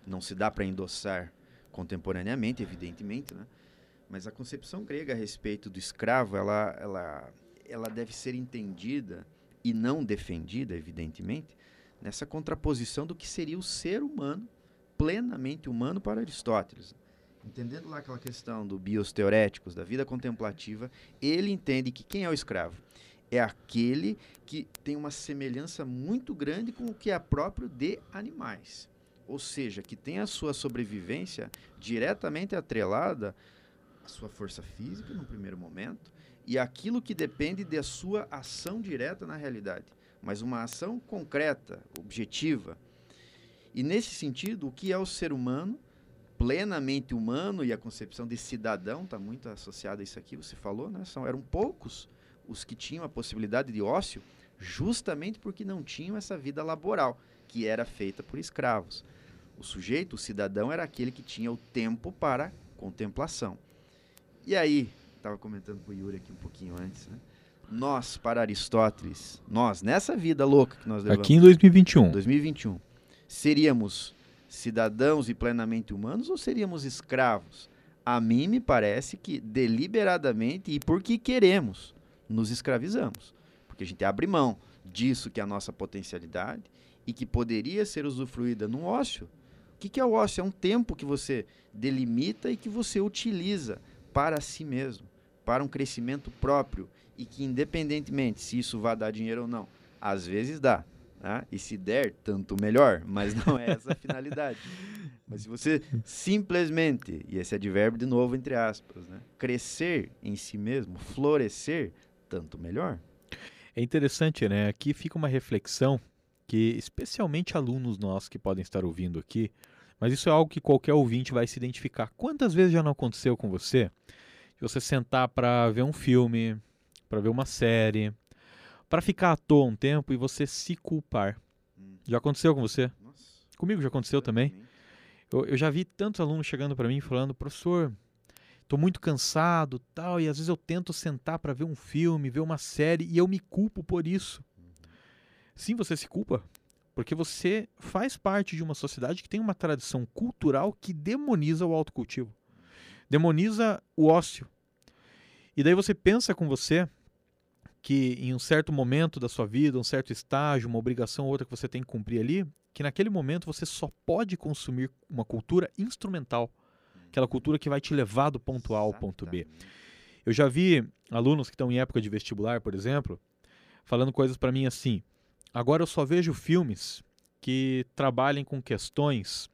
não se dá para endossar contemporaneamente, evidentemente, né, mas a concepção grega a respeito do escravo ela, ela, ela deve ser entendida e não defendida, evidentemente, nessa contraposição do que seria o ser humano, plenamente humano para Aristóteles. Entendendo lá aquela questão do bios teoréticos, da vida contemplativa, ele entende que quem é o escravo? É aquele que tem uma semelhança muito grande com o que é próprio de animais. Ou seja, que tem a sua sobrevivência diretamente atrelada à sua força física, no primeiro momento, e aquilo que depende da sua ação direta na realidade mas uma ação concreta, objetiva. E nesse sentido, o que é o ser humano, plenamente humano, e a concepção de cidadão está muito associada a isso aqui, você falou, né? São, eram poucos os que tinham a possibilidade de ócio, justamente porque não tinham essa vida laboral, que era feita por escravos. O sujeito, o cidadão, era aquele que tinha o tempo para contemplação. E aí, estava comentando com o Yuri aqui um pouquinho antes, né? nós, para Aristóteles, nós, nessa vida louca que nós levamos. Aqui em 2021. 2021. Seríamos cidadãos e plenamente humanos ou seríamos escravos? A mim me parece que deliberadamente e porque queremos, nos escravizamos. Porque a gente abre mão disso que é a nossa potencialidade e que poderia ser usufruída num ócio. O que, é o ócio? É um tempo que você delimita e que você utiliza para si mesmo, para um crescimento próprio e que independentemente se isso vai dar dinheiro ou não, às vezes dá. Né? E se der, tanto melhor, mas não é essa a finalidade. Mas se você simplesmente, e esse advérbio de novo entre aspas, né? crescer em si mesmo, florescer, tanto melhor. É interessante, né? Aqui fica uma reflexão que, especialmente alunos nossos que podem estar ouvindo aqui, mas isso é algo que qualquer ouvinte vai se identificar. Quantas vezes já não aconteceu com você? De você sentar para ver um filme, para ver uma série, para ficar à toa um tempo e você se culpar. Hum. Já aconteceu com você? Nossa. Comigo já aconteceu também. Eu, eu, já vi tantos alunos chegando para mim falando, professor, tô muito cansado, tal, e às vezes eu tento sentar para ver um filme, ver uma série e eu me culpo por isso. Sim, você se culpa, porque você faz parte de uma sociedade que tem uma tradição cultural que demoniza o autocultivo. Demoniza o ócio. E daí você pensa com você que em um certo momento da sua vida, um certo estágio, uma obrigação ou outra que você tem que cumprir ali, que naquele momento você só pode consumir uma cultura instrumental, aquela cultura que vai te levar do ponto A ao ponto B. Eu já vi alunos que estão em época de vestibular, por exemplo, falando coisas para mim assim: agora eu só vejo filmes que trabalhem com questões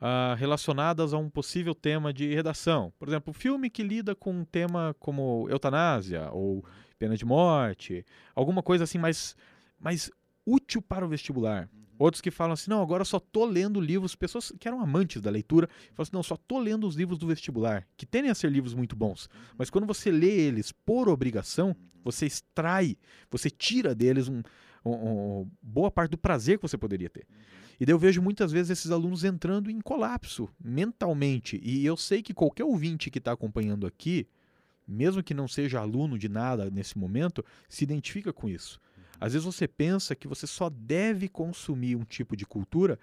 uh, relacionadas a um possível tema de redação. Por exemplo, um filme que lida com um tema como eutanásia ou pena de morte, alguma coisa assim mais, mais útil para o vestibular. Uhum. Outros que falam assim, não, agora eu só tô lendo livros, pessoas que eram amantes da leitura, falam assim, não, só tô lendo os livros do vestibular, que tendem a ser livros muito bons, uhum. mas quando você lê eles por obrigação, uhum. você extrai, você tira deles um, um, um, boa parte do prazer que você poderia ter. E daí eu vejo muitas vezes esses alunos entrando em colapso mentalmente. E eu sei que qualquer ouvinte que está acompanhando aqui, mesmo que não seja aluno de nada nesse momento, se identifica com isso. Às vezes você pensa que você só deve consumir um tipo de cultura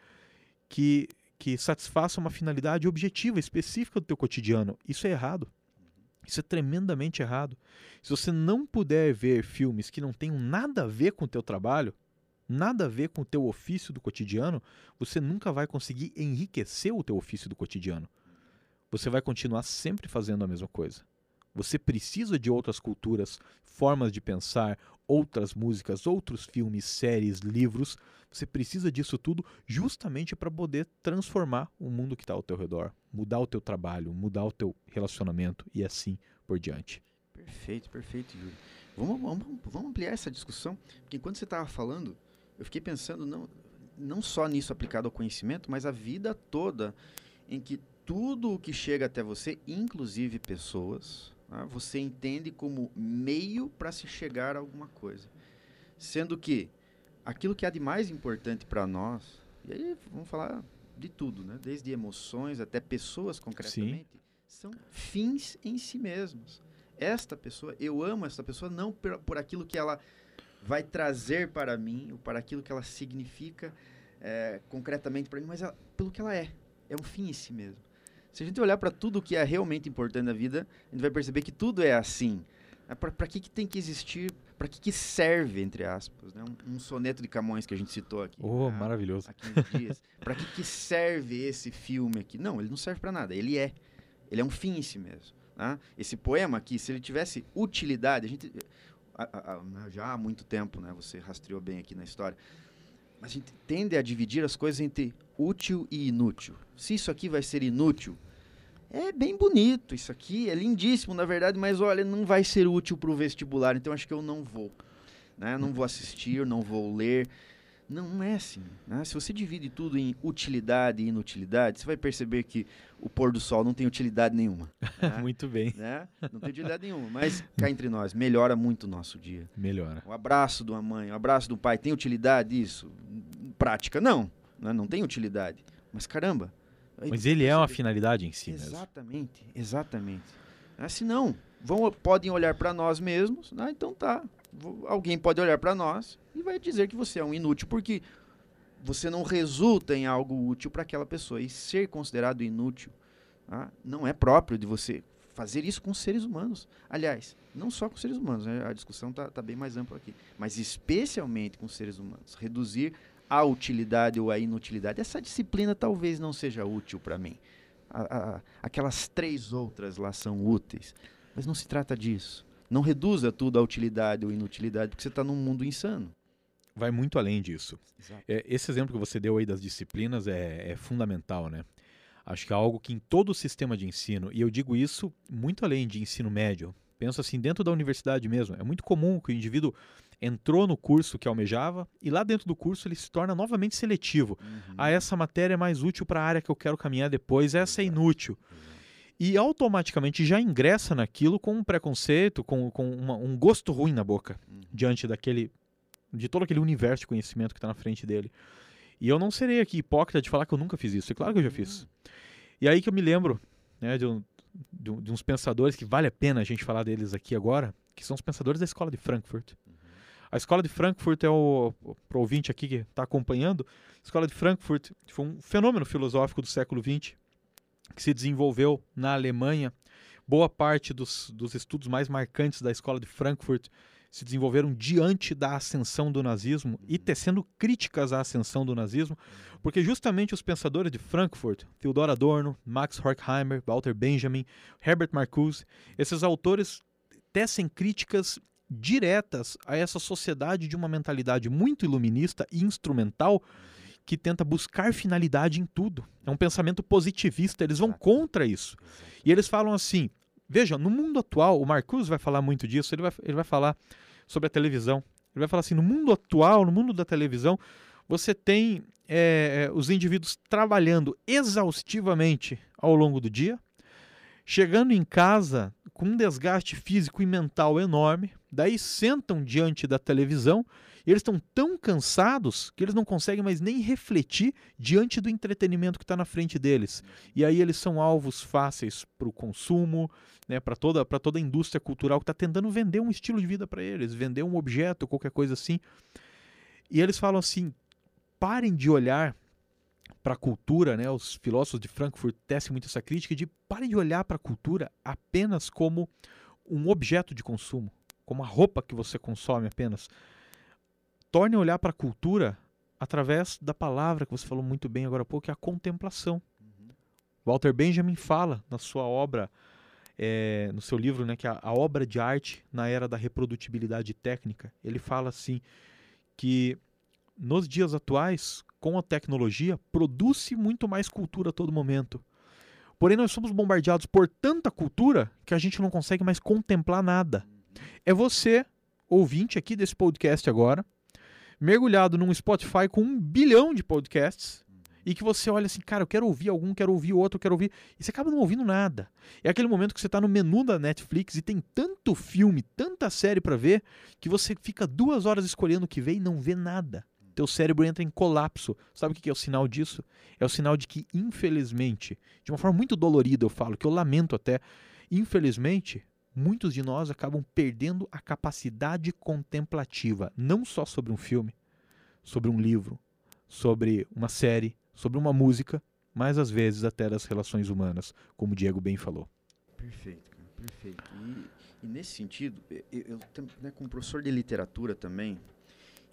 que, que satisfaça uma finalidade objetiva, específica do teu cotidiano. Isso é errado. Isso é tremendamente errado. Se você não puder ver filmes que não tenham nada a ver com o teu trabalho, nada a ver com o teu ofício do cotidiano, você nunca vai conseguir enriquecer o teu ofício do cotidiano. Você vai continuar sempre fazendo a mesma coisa. Você precisa de outras culturas, formas de pensar, outras músicas, outros filmes, séries, livros. Você precisa disso tudo justamente para poder transformar o mundo que está ao teu redor, mudar o teu trabalho, mudar o teu relacionamento e assim por diante. Perfeito, perfeito, Júlio. Vamos, vamos, vamos ampliar essa discussão, porque enquanto você estava falando, eu fiquei pensando não, não só nisso aplicado ao conhecimento, mas a vida toda em que tudo o que chega até você, inclusive pessoas, Tá? Você entende como meio para se chegar a alguma coisa. Sendo que aquilo que há de mais importante para nós, e aí vamos falar de tudo, né? desde emoções até pessoas concretamente, Sim. são fins em si mesmos. Esta pessoa, eu amo esta pessoa não por, por aquilo que ela vai trazer para mim, ou para aquilo que ela significa é, concretamente para mim, mas ela, pelo que ela é. É um fim em si mesmo. Se a gente olhar para tudo que é realmente importante na vida, a gente vai perceber que tudo é assim. É para que, que tem que existir? Para que, que serve, entre aspas? Né? Um, um, soneto de Camões que a gente citou aqui. Oh, né? maravilhoso. Há 15 dias. para que, que serve esse filme aqui? Não, ele não serve para nada. Ele é. Ele é um fim em si mesmo. Né? Esse poema aqui, se ele tivesse utilidade, a gente. A, a, a, já há muito tempo, né? Você rastreou bem aqui na história. Mas a gente tende a dividir as coisas entre útil e inútil. Se isso aqui vai ser inútil, é bem bonito isso aqui, é lindíssimo na verdade, mas olha, não vai ser útil para o vestibular, então acho que eu não vou. Né? Não vou assistir, não vou ler. Não, é assim. Né? Se você divide tudo em utilidade e inutilidade, você vai perceber que o pôr do sol não tem utilidade nenhuma. Né? muito bem. Né? Não tem utilidade nenhuma. Mas cá entre nós, melhora muito o nosso dia. Melhora. O abraço de uma mãe, o abraço do pai, tem utilidade isso? Prática, não. Né? Não tem utilidade. Mas caramba. Mas ele é uma finalidade em si Exatamente, mesmo. exatamente. Ah, se não, vão, podem olhar para nós mesmos, né? então tá. Alguém pode olhar para nós e vai dizer que você é um inútil, porque você não resulta em algo útil para aquela pessoa. E ser considerado inútil tá? não é próprio de você fazer isso com seres humanos. Aliás, não só com seres humanos, né? a discussão está tá bem mais ampla aqui, mas especialmente com seres humanos. Reduzir a utilidade ou a inutilidade. Essa disciplina talvez não seja útil para mim. A, a, aquelas três outras lá são úteis. Mas não se trata disso. Não reduza tudo a utilidade ou inutilidade, porque você está num mundo insano. Vai muito além disso. É, esse exemplo que você deu aí das disciplinas é, é fundamental, né? Acho que é algo que em todo o sistema de ensino, e eu digo isso muito além de ensino médio, penso assim, dentro da universidade mesmo, é muito comum que o indivíduo entrou no curso que almejava e lá dentro do curso ele se torna novamente seletivo. Uhum. Ah, essa matéria é mais útil para a área que eu quero caminhar depois, essa é inútil. E automaticamente já ingressa naquilo com um preconceito, com, com uma, um gosto ruim na boca, uhum. diante daquele de todo aquele universo de conhecimento que está na frente dele. E eu não serei aqui hipócrita de falar que eu nunca fiz isso. É claro que eu já fiz. Uhum. E aí que eu me lembro né, de um, de, de, uns pensadores que vale a pena a gente falar deles aqui agora, que são os pensadores da escola de Frankfurt. A escola de Frankfurt é o, para o ouvinte aqui que está acompanhando, a escola de Frankfurt foi um fenômeno filosófico do século XX que se desenvolveu na Alemanha. Boa parte dos, dos estudos mais marcantes da escola de Frankfurt se desenvolveram diante da ascensão do nazismo e tecendo críticas à ascensão do nazismo, porque justamente os pensadores de Frankfurt, Theodor Adorno, Max Horkheimer, Walter Benjamin, Herbert Marcuse, esses autores tecem críticas diretas a essa sociedade de uma mentalidade muito iluminista e instrumental que tenta buscar finalidade em tudo. É um pensamento positivista, eles vão contra isso. E eles falam assim: veja, no mundo atual, o Marcuse vai falar muito disso, ele vai, ele vai falar sobre a televisão. Ele vai falar assim: no mundo atual, no mundo da televisão, você tem é, os indivíduos trabalhando exaustivamente ao longo do dia, chegando em casa com um desgaste físico e mental enorme, daí sentam diante da televisão e eles estão tão cansados que eles não conseguem mais nem refletir diante do entretenimento que está na frente deles. E aí eles são alvos fáceis para o consumo, né, para toda, toda a indústria cultural que está tentando vender um estilo de vida para eles, vender um objeto, qualquer coisa assim. E eles falam assim: parem de olhar para a cultura, né? Os filósofos de Frankfurt tecem muito essa crítica de parem de olhar para a cultura apenas como um objeto de consumo, como a roupa que você consome apenas torne a olhar para a cultura através da palavra que você falou muito bem agora há pouco, que é a contemplação. Uhum. Walter Benjamin fala na sua obra, é, no seu livro, né, que é a obra de arte na era da reprodutibilidade técnica. Ele fala assim que nos dias atuais, com a tecnologia, produz-se muito mais cultura a todo momento. Porém, nós somos bombardeados por tanta cultura que a gente não consegue mais contemplar nada. É você, ouvinte aqui desse podcast agora, mergulhado num Spotify com um bilhão de podcasts e que você olha assim, cara, eu quero ouvir algum, quero ouvir outro, quero ouvir. E você acaba não ouvindo nada. É aquele momento que você está no menu da Netflix e tem tanto filme, tanta série para ver, que você fica duas horas escolhendo o que vê e não vê nada. Teu cérebro entra em colapso. Sabe o que é o sinal disso? É o sinal de que, infelizmente, de uma forma muito dolorida eu falo, que eu lamento até, infelizmente, muitos de nós acabam perdendo a capacidade contemplativa, não só sobre um filme, sobre um livro, sobre uma série, sobre uma música, mas às vezes até das relações humanas, como o Diego bem falou. Perfeito, cara, perfeito. E, e nesse sentido, eu, eu né, como professor de literatura também,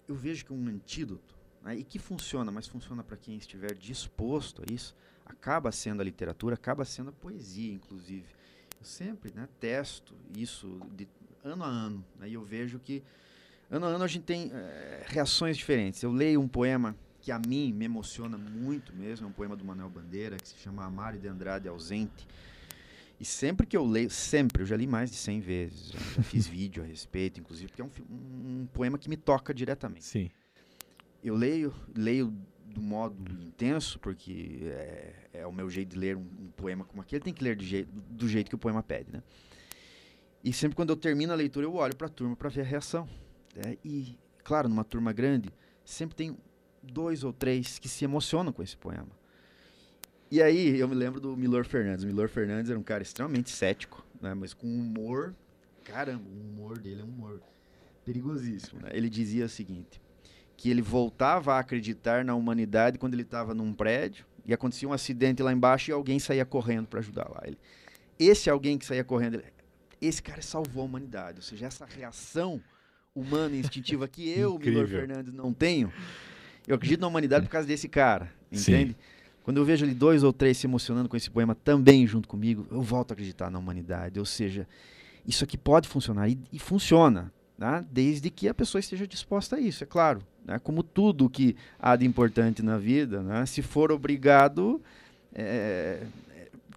eu vejo que um antídoto, né, e que funciona, mas funciona para quem estiver disposto a isso, acaba sendo a literatura, acaba sendo a poesia, inclusive eu sempre né, testo isso de ano a ano. Né, e eu vejo que ano a ano a gente tem é, reações diferentes. Eu leio um poema que a mim me emociona muito mesmo, é um poema do Manuel Bandeira, que se chama Amário de Andrade Ausente. E sempre que eu leio, sempre, eu já li mais de 100 vezes, já, fiz vídeo a respeito, inclusive, porque é um, um, poema que me toca diretamente. Sim. Eu leio, leio do modo intenso, porque é, é, o meu jeito de ler um, um poema como aquele, tem que ler do jeito, do jeito que o poema pede, né? E sempre quando eu termino a leitura, eu olho para a turma para ver a reação. Né? E, claro, numa turma grande, sempre tem dois ou três que se emocionam com esse poema. E aí eu me lembro do Milor Fernandes. O Milor Fernandes era um cara extremamente cético, né? mas com humor. Caramba, o humor dele é um humor perigosíssimo. Né? Ele dizia o seguinte: que ele voltava a acreditar na humanidade quando ele estava num prédio e acontecia um acidente lá embaixo e alguém saía correndo para ajudar lá. Ele, esse alguém que saía correndo, esse cara salvou a humanidade. Ou seja, essa reação humana instintiva que eu, Milor Fernandes, não tenho, eu acredito na humanidade por causa desse cara, entende? Sim. Quando eu vejo ali dois ou três se emocionando com esse poema também junto comigo, eu volto a acreditar na humanidade. Ou seja, isso aqui pode funcionar e, e funciona, né? desde que a pessoa esteja disposta a isso, é claro. Né? Como tudo que há de importante na vida, né? se for obrigado, é,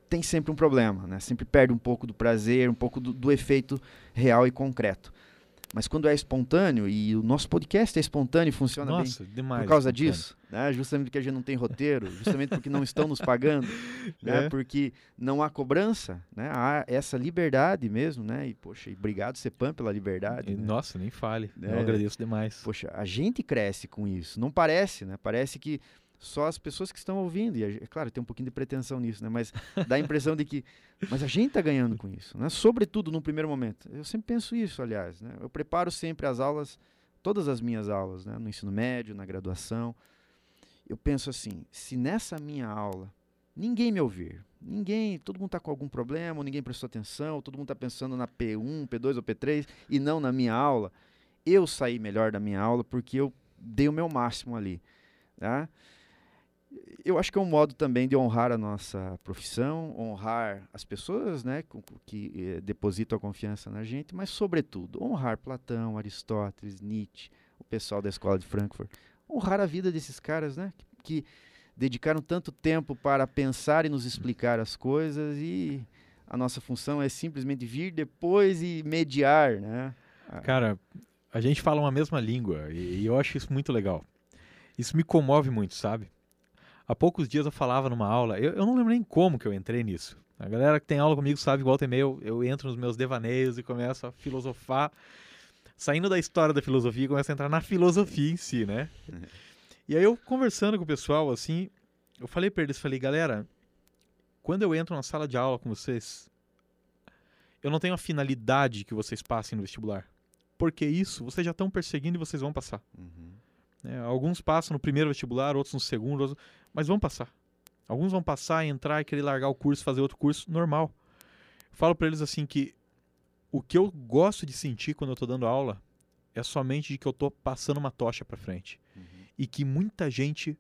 tem sempre um problema, né? sempre perde um pouco do prazer, um pouco do, do efeito real e concreto. Mas quando é espontâneo, e o nosso podcast é espontâneo e funciona Nossa, bem demais por causa disso, né? justamente porque a gente não tem roteiro, justamente porque não estão nos pagando, né? É. porque não há cobrança, né? há essa liberdade mesmo, né? E, poxa, e obrigado, Cepam, pela liberdade. E, né? Nossa, nem fale, eu é. agradeço demais. Poxa, a gente cresce com isso, não parece, né? Parece que só as pessoas que estão ouvindo. E, é claro, tem um pouquinho de pretensão nisso, né? Mas dá a impressão de que. Mas a gente está ganhando com isso, né? Sobretudo no primeiro momento. Eu sempre penso isso, aliás. Né? Eu preparo sempre as aulas, todas as minhas aulas, né? no ensino médio, na graduação. Eu penso assim: se nessa minha aula ninguém me ouvir, ninguém, todo mundo está com algum problema, ninguém prestou atenção, todo mundo está pensando na P1, P2 ou P3 e não na minha aula, eu saí melhor da minha aula porque eu dei o meu máximo ali. Tá? Eu acho que é um modo também de honrar a nossa profissão, honrar as pessoas né, que eh, depositam a confiança na gente, mas, sobretudo, honrar Platão, Aristóteles, Nietzsche, o pessoal da escola de Frankfurt. Honrar a vida desses caras né, que, dedicaram tanto tempo para pensar e nos explicar as coisas e a nossa função é simplesmente vir depois e mediar, né? Cara, a gente fala uma mesma língua e, eu acho isso muito legal. Isso me comove muito, sabe? Há poucos dias eu falava numa aula, eu, eu não lembro nem como que eu entrei nisso. A galera que tem aula comigo sabe, igual tem meio, eu entro nos meus devaneios e começo a filosofar, saindo da história da filosofia, começo a entrar na filosofia em si, né? E aí eu conversando com o pessoal, assim, eu falei para eles, falei, galera, quando eu entro na sala de aula com vocês, eu não tenho a finalidade que vocês passem no vestibular. Porque isso vocês já estão perseguindo e vocês vão passar. Uhum. É, alguns passam no primeiro vestibular, outros no segundo, outros... mas vão passar. Alguns vão passar, entrar e querer largar o curso, fazer outro curso, normal. Eu falo para eles assim que o que eu gosto de sentir quando eu estou dando aula é somente de que eu estou passando uma tocha para frente. Uhum e que muita gente,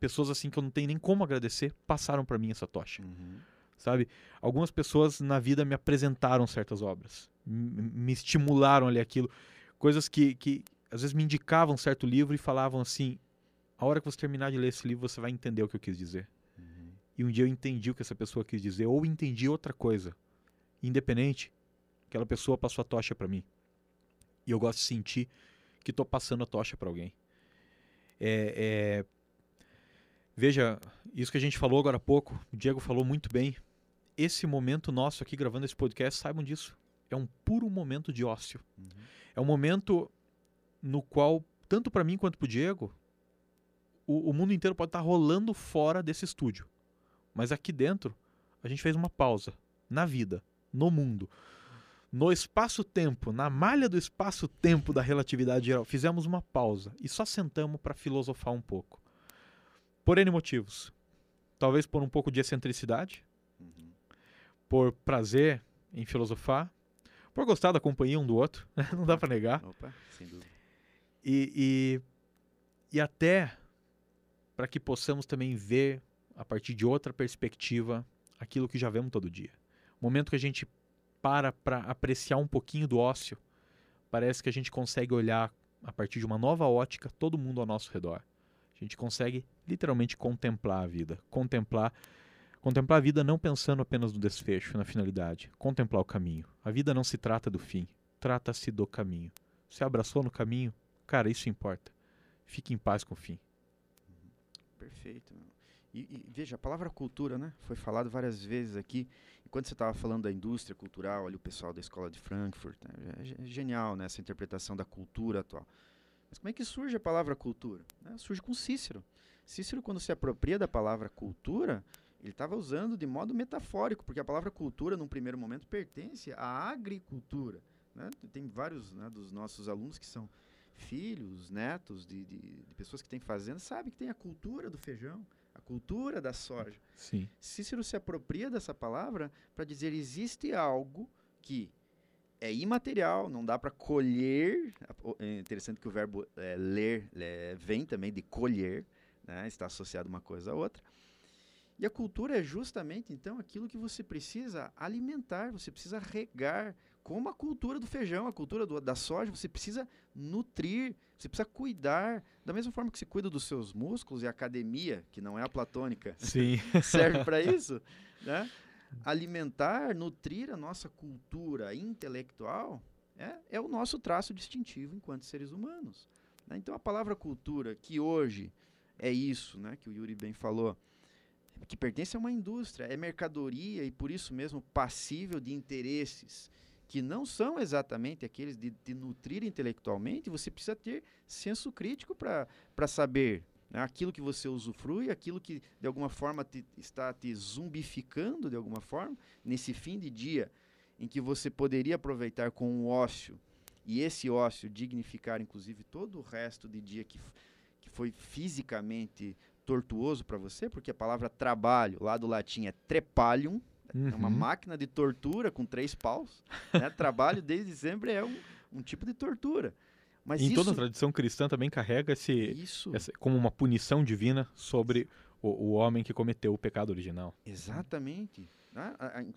pessoas assim que eu não tenho nem como agradecer, passaram para mim essa tocha. Uhum. Sabe? Algumas pessoas na vida me apresentaram certas obras, me estimularam ali aquilo, coisas que, que às vezes me indicavam certo livro e falavam assim: a hora que você terminar de ler esse livro, você vai entender o que eu quis dizer. Uhum. E um dia eu entendi o que essa pessoa quis dizer, ou entendi outra coisa. Independente, aquela pessoa passou a tocha para mim. E eu gosto de sentir que estou passando a tocha para alguém. É, é... Veja, isso que a gente falou agora há pouco, o Diego falou muito bem. Esse momento nosso aqui gravando esse podcast, saibam disso. É um puro momento de ócio. Uhum. É um momento no qual, tanto para mim quanto para o Diego, o mundo inteiro pode estar tá rolando fora desse estúdio. Mas aqui dentro, a gente fez uma pausa na vida, no mundo no espaço-tempo, na malha do espaço-tempo da relatividade geral, fizemos uma pausa e só sentamos para filosofar um pouco. Por N motivos. Talvez por um pouco de excentricidade, uhum. por prazer em filosofar, por gostar da companhia um do outro, não dá para negar. Opa, sem dúvida. E, e, e até para que possamos também ver, a partir de outra perspectiva, aquilo que já vemos todo dia. O momento que a gente para para apreciar um pouquinho do ócio, parece que a gente consegue olhar a partir de uma nova ótica todo mundo ao nosso redor. A gente consegue literalmente contemplar a vida, contemplar contemplar a vida não pensando apenas no desfecho, na finalidade, contemplar o caminho. A vida não se trata do fim, trata-se do caminho. Se abraçou no caminho, cara, isso importa. Fique em paz com o fim. Perfeito. E, e, veja, a palavra cultura, né? Foi falado várias vezes aqui. E quando você estava falando da indústria cultural, ali o pessoal da escola de Frankfurt, né? é, é, genial, né? Essa interpretação da cultura atual. Mas como é que surge a palavra cultura? Né? Surge com Cícero. Cícero, quando se apropria da palavra cultura, ele estava usando de modo metafórico, porque a palavra cultura, num primeiro momento, pertence à agricultura. Né? Tem vários né, dos nossos alunos que são filhos, netos de, de, de pessoas que têm fazenda, sabe que tem a cultura do feijão, a cultura da soja. Sim. Cícero se apropria dessa palavra para dizer existe algo que é imaterial, não dá para colher. É interessante que o verbo é, ler é, vem também de colher, né? está associado uma coisa a outra. E a cultura é justamente, então, aquilo que você precisa alimentar, você precisa regar, como a cultura do feijão, a cultura do, da soja, você precisa nutrir, você precisa cuidar, da mesma forma que você cuida dos seus músculos e a academia, que não é a platônica, Sim. serve para isso, né? Alimentar, nutrir a nossa cultura intelectual é, é o nosso traço distintivo enquanto seres humanos. Né? Então a palavra cultura, que hoje é isso, né, que o Yuri bem falou, que pertence a uma indústria, é mercadoria e por isso mesmo passível de interesses que não são exatamente aqueles de, de nutrir intelectualmente, você precisa ter senso crítico para saber Né? Aquilo que você usufrui, aquilo que de alguma forma te, está te zumbificando de alguma forma, nesse fim de dia em que você poderia aproveitar com o ócio e esse ócio dignificar inclusive todo o resto de dia que, que foi fisicamente tortuoso para você, porque a palavra trabalho lá do latim é trepalium, uhum. é uma uhum. máquina de tortura com três paus. Né? Trabalho desde sempre é um, um tipo de tortura. Mas em isso... toda a tradição cristã também carrega esse, isso. Essa, como uma punição divina sobre o, o, homem que cometeu o pecado original. Exatamente. Na,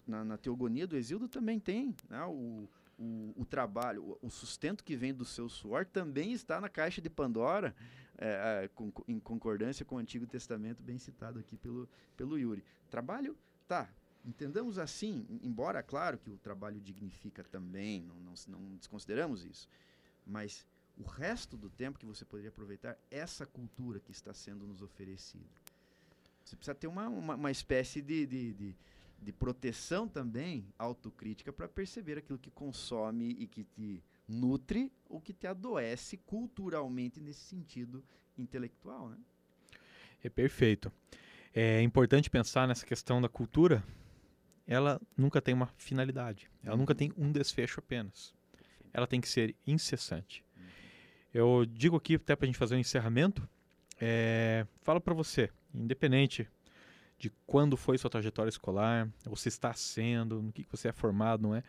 na, na teogonia do Exildo também tem né? o, o, o, trabalho, o, sustento que vem do seu suor também está na caixa de Pandora, é, é, com, em concordância com o Antigo Testamento, bem citado aqui pelo, pelo Yuri. Trabalho, tá, entendamos assim, embora, claro, que o trabalho dignifica também, não, não, não desconsideramos isso, mas o resto do tempo que você poderia aproveitar essa cultura que está sendo nos oferecida. Você precisa ter uma, uma, uma espécie de, de, de, de, proteção também, autocrítica, para perceber aquilo que consome e que te nutre ou que te adoece culturalmente nesse sentido intelectual. Né? É perfeito. É importante pensar nessa questão da cultura. Ela nunca tem uma finalidade. Ela nunca uhum. tem um desfecho apenas. Ela tem que ser incessante. Eu digo aqui, até para a gente fazer um encerramento, é, falo para você, independente de quando foi sua trajetória escolar, ou se está sendo, no que você é formado, não é?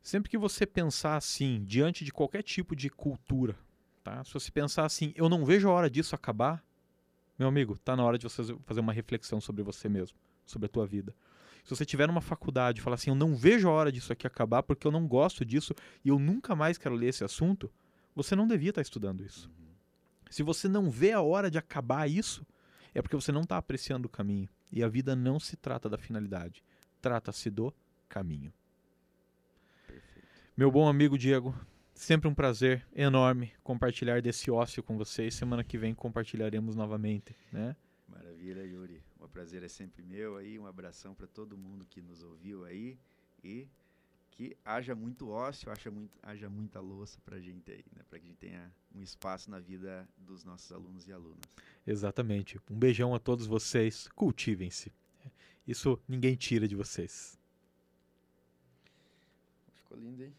Sempre que você pensar assim, diante de qualquer tipo de cultura, tá? Se você pensar assim, eu não vejo a hora disso acabar, meu amigo, está na hora de você fazer uma reflexão sobre você mesmo, sobre a tua vida. Se você tiver numa faculdade e falar assim, eu não vejo a hora disso aqui acabar porque eu não gosto disso e eu nunca mais quero ler esse assunto, você não devia estar estudando isso. Uhum. Se você não vê a hora de acabar isso, é porque você não está apreciando o caminho. E a vida não se trata da finalidade, trata-se do caminho. Perfeito. Meu bom amigo Diego, sempre um prazer enorme compartilhar desse ócio com vocês. Semana que vem compartilharemos novamente, né? Maravilha, Yuri. O prazer é sempre meu aí. Um abração para todo mundo que nos ouviu aí e que haja muito ócio, haja, muito, haja muita louça para a gente aí, né? para que a gente tenha um espaço na vida dos nossos alunos e alunas. Exatamente. Um beijão a todos vocês. Cultivem-se. Isso ninguém tira de vocês. Ficou lindo, hein?